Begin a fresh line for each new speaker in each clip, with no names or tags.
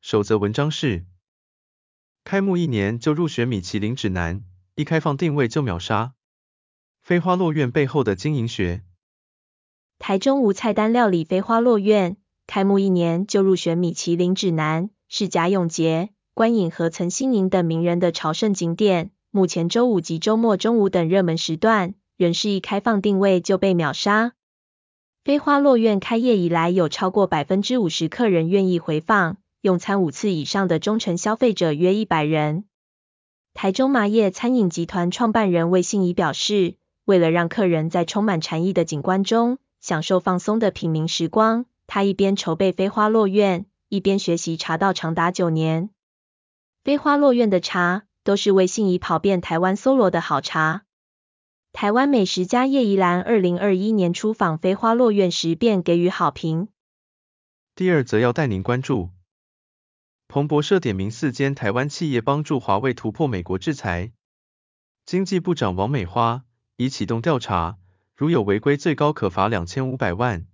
首则文章是：开幕一年就入选米其林指南，一开放定位就秒杀。飞花落院背后的经营学。
台中无菜单料理飞花落院，开幕一年就入选米其林指南，是贾永杰、关颖和陈欣宁等名人的朝圣景点。目前周五及周末中午等热门时段，仍是一开放定位就被秒杀。飞花落院开业以来，有超过百分之五十客人愿意回访。用餐五次以上的忠诚消费者约一百人。台中麻叶餐饮集团创办人魏信仪表示，为了让客人在充满禅意的景观中享受放松的品茗时光，他一边筹备飞花落院，一边学习茶道长达九年。飞花落院的茶都是魏信仪跑遍台湾搜罗的好茶。台湾美食家叶怡兰二零二一年初访飞花落院时便给予好评。
第二则要带您关注。彭博社点名四间台湾企业帮助华为突破美国制裁，经济部长王美花已启动调查，如有违规，最高可罚两千五百万。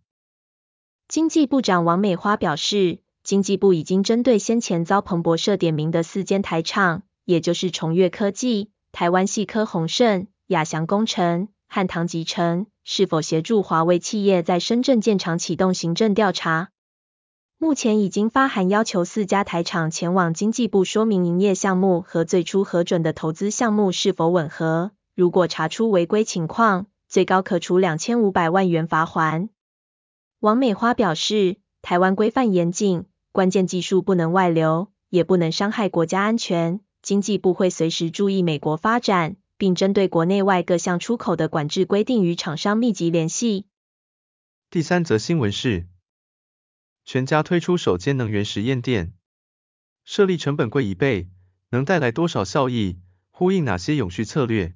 经济部长王美花表示，经济部已经针对先前遭彭博社点名的四间台厂，也就是崇越科技、台湾系科宏盛、亚翔工程和唐集成，是否协助华为企业在深圳建厂启动行政调查。目前已经发函要求四家台厂前往经济部说明营业项目和最初核准的投资项目是否吻合，如果查出违规情况，最高可处两千五百万元罚锾。王美花表示，台湾规范严谨，关键技术不能外流，也不能伤害国家安全。经济部会随时注意美国发展，并针对国内外各项出口的管制规定与厂商密集联系。
第三则新闻是。全家推出首间能源实验店，设立成本贵一倍，能带来多少效益？呼应哪些永续策略？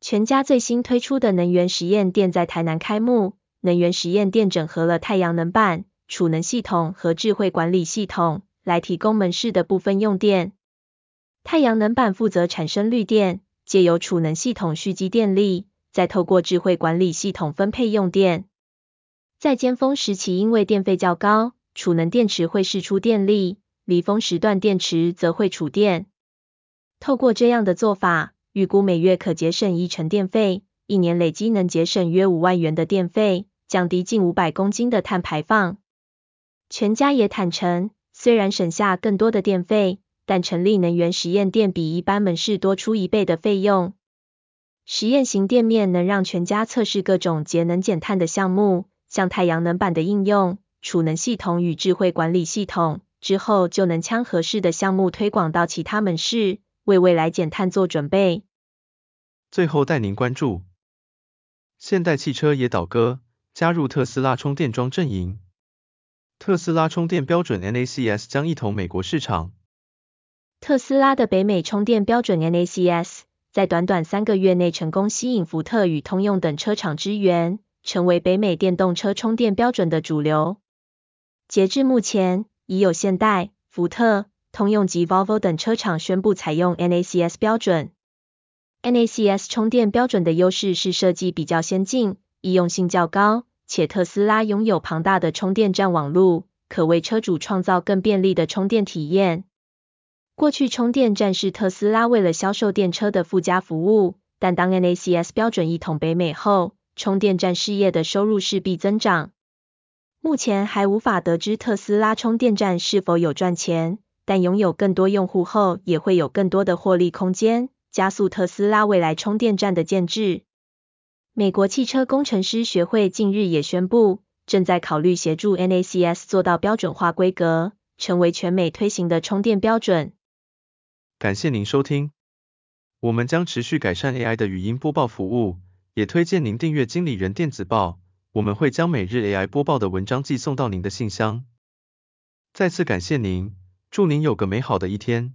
全家最新推出的能源实验店在台南开幕。能源实验店整合了太阳能板、储能系统和智慧管理系统，来提供门市的部分用电。太阳能板负责产生绿电，借由储能系统蓄积电力，再透过智慧管理系统分配用电。在尖峰时期，因为电费较高，储能电池会释出电力；离峰时段，电池则会储电。透过这样的做法，预估每月可节省一成电费，一年累积能节省约五万元的电费，降低近五百公斤的碳排放。全家也坦承，虽然省下更多的电费，但成立能源实验店比一般门市多出一倍的费用。实验型店面能让全家测试各种节能减碳的项目。像太阳能板的应用、储能系统与智慧管理系统之后，就能将合适的项目推广到其他门市，为未来减碳做准备。
最后带您关注，现代汽车也倒戈，加入特斯拉充电桩阵营。特斯拉充电标准 NACS 将一统美国市场。
特斯拉的北美充电标准 NACS 在短短三个月内成功吸引福特与通用等车厂支援。成为北美电动车充电标准的主流。截至目前，已有现代、福特、通用及 Volvo 等车厂宣布采用 NACS 标准。NACS 充电标准的优势是设计比较先进，易用性较高，且特斯拉拥有庞大的充电站网络，可为车主创造更便利的充电体验。过去充电站是特斯拉为了销售电车的附加服务，但当 NACS 标准一统北美后，充电站事业的收入势必增长。目前还无法得知特斯拉充电站是否有赚钱，但拥有更多用户后，也会有更多的获利空间，加速特斯拉未来充电站的建置。美国汽车工程师学会近日也宣布，正在考虑协助 NACS 做到标准化规格，成为全美推行的充电标准。
感谢您收听，我们将持续改善 AI 的语音播报服务。也推荐您订阅经理人电子报，我们会将每日 AI 播报的文章寄送到您的信箱。再次感谢您，祝您有个美好的一天。